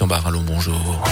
Jean Barallon, bonjour.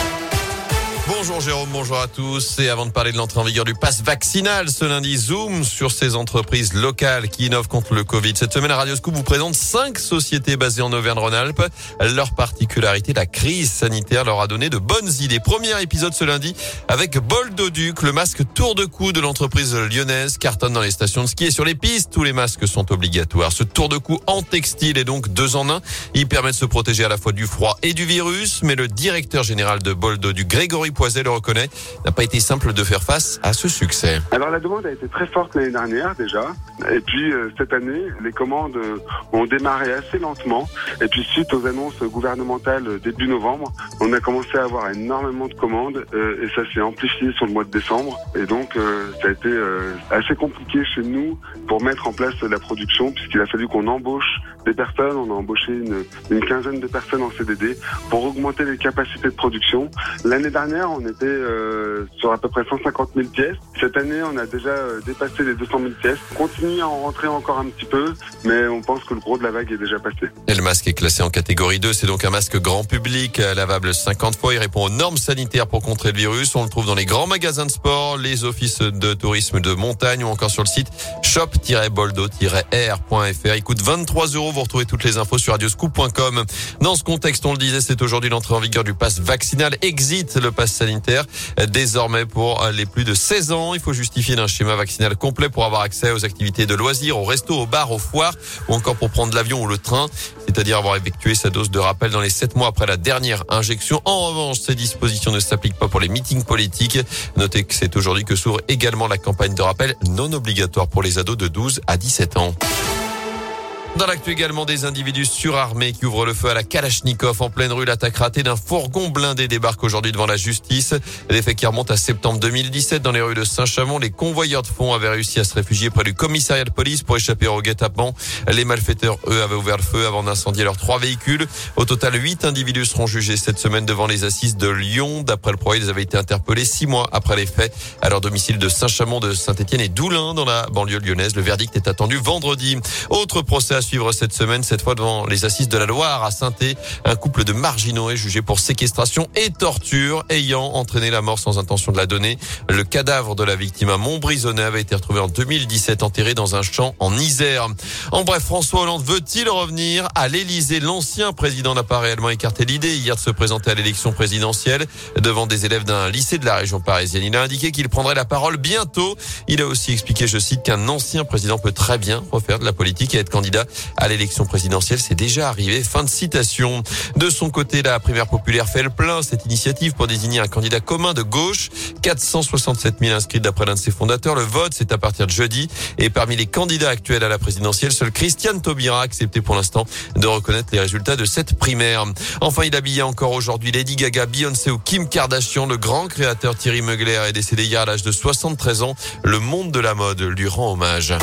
Bonjour Jérôme, bonjour à tous. Et avant de parler de l'entrée en vigueur du pass vaccinal, ce lundi, zoom sur ces entreprises locales qui innovent contre le Covid. Cette semaine, Radio vous présente cinq sociétés basées en Auvergne-Rhône-Alpes. Leur particularité, la crise sanitaire leur a donné de bonnes idées. Premier épisode ce lundi avec Boldoduc, le masque tour de cou de l'entreprise lyonnaise, cartonne dans les stations de ski et sur les pistes. Tous les masques sont obligatoires. Ce tour de cou en textile est donc deux en un. Il permet de se protéger à la fois du froid et du virus. Mais le directeur général de Boldoduc, Grégory Poiset le reconnaît, n'a pas été simple de faire face à ce succès. Alors la demande a été très forte l'année dernière déjà, et puis euh, cette année, les commandes ont démarré assez lentement, et puis suite aux annonces gouvernementales début novembre, on a commencé à avoir énormément de commandes, euh, et ça s'est amplifié sur le mois de décembre, et donc euh, ça a été assez compliqué chez nous pour mettre en place la production, puisqu'il a fallu qu'on embauche des personnes, on a embauché une quinzaine de personnes en CDD pour augmenter les capacités de production. L'année dernière, on était euh, sur à peu près 150 000 pièces. Cette année, on a déjà euh, dépassé les 200 000 pièces. On continue à en rentrer encore un petit peu, mais on pense que le gros de la vague est déjà passé. Et le masque est classé en catégorie 2. C'est donc un masque grand public, euh, lavable 50 fois. Il répond aux normes sanitaires pour contrer le virus. On le trouve dans les grands magasins de sport, les offices de tourisme de montagne ou encore sur le site shop-boldo-r.fr. Il coûte 23 euros. Vous retrouvez toutes les infos sur radioscoop.com. Dans ce contexte, on le disait, c'est aujourd'hui l'entrée en vigueur du pass vaccinal. Exit le pass sanitaire. Désormais, pour les plus de 16 ans, il faut justifier d'un schéma vaccinal complet pour avoir accès aux activités de loisirs, au resto, au bar, aux foires ou encore pour prendre l'avion ou le train, c'est-à-dire avoir effectué sa dose de rappel dans les 7 mois après la dernière injection. En revanche, ces dispositions ne s'appliquent pas pour les meetings politiques. Notez que c'est aujourd'hui que s'ouvre également la campagne de rappel non obligatoire pour les ados de 12 à 17 ans. Dans l'actu également, des individus surarmés qui ouvrent le feu à la Kalachnikov en pleine rue. L'attaque ratée d'un fourgon blindé débarque aujourd'hui devant la justice. Les faits qui remontent à septembre 2017 dans les rues de Saint-Chamond. Les convoyeurs de fonds avaient réussi à se réfugier près du commissariat de police pour échapper au guet-apens. Les malfaiteurs, eux, avaient ouvert le feu avant d'incendier leurs trois véhicules. Au total, huit individus seront jugés cette semaine devant les assises de Lyon. D'après le progrès, ils avaient été interpellés six mois après les faits à leur domicile de Saint-Chamond, de Saint-Etienne et d'Oulin dans la banlieue lyonnaise. Le verdict est attendu vendredi. Autre procès suivre cette semaine, cette fois devant les assises de la Loire à saint Un couple de marginaux est jugé pour séquestration et torture ayant entraîné la mort sans intention de la donner. Le cadavre de la victime à Montbrisonnais avait été retrouvé en 2017 enterré dans un champ en Isère. En bref, François Hollande veut-il revenir à l'Élysée? L'ancien président n'a pas réellement écarté l'idée hier de se présenter à l'élection présidentielle devant des élèves d'un lycée de la région parisienne. Il a indiqué qu'il prendrait la parole bientôt. Il a aussi expliqué, je cite, qu'un ancien président peut très bien refaire de la politique et être candidat à l'élection présidentielle. C'est déjà arrivé. Fin de citation. De son côté, la primaire populaire fait le plein. Cette initiative pour désigner un candidat commun de gauche. 467 000 inscrits d'après l'un de ses fondateurs. Le vote, c'est à partir de jeudi. Et parmi les candidats actuels à la présidentielle, seul Christiane Taubira a accepté pour l'instant de reconnaître les résultats de cette primaire. Enfin, il habillait encore aujourd'hui Lady Gaga, Beyoncé ou Kim Kardashian. Le grand créateur Thierry Mugler est décédé hier à l'âge de 73 ans. Le monde de la mode lui rend hommage.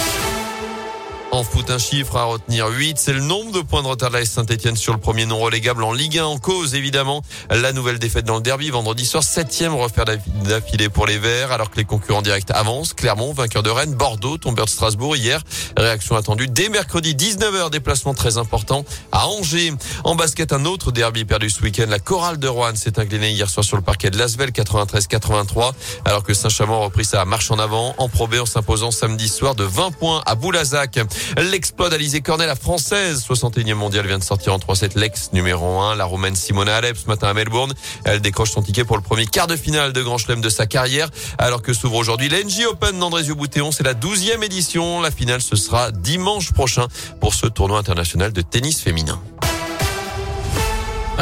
En foot, un chiffre à retenir 8. C'est le nombre de points de retard de la Saint-Etienne sur le premier non relégable en Ligue 1 en cause, évidemment. La nouvelle défaite dans le derby vendredi soir. Septième refaire d'affilée pour les Verts alors que les concurrents directs avancent. Clermont, vainqueur de Rennes. Bordeaux, tombeur de Strasbourg hier. Réaction attendue dès mercredi 19h. Déplacement très important à Angers. En basket, un autre derby perdu ce week-end. La chorale de Rouen s'est inclinée hier soir sur le parquet de Lasvel 93-83 alors que Saint-Chamond a repris sa marche en avant en probé en s'imposant samedi soir de 20 points à Boulazac. L'exploit d'Alizé Cornet, la française, 61e mondiale, vient de sortir en 3-7 l'ex numéro 1, la roumaine Simona Alep ce matin à Melbourne. Elle décroche son ticket pour le premier quart de finale de Grand Chelem de sa carrière, alors que s'ouvre aujourd'hui l'NG Open d'Andrézieux Boutéon. C'est la 12e édition. La finale, ce sera dimanche prochain pour ce tournoi international de tennis féminin.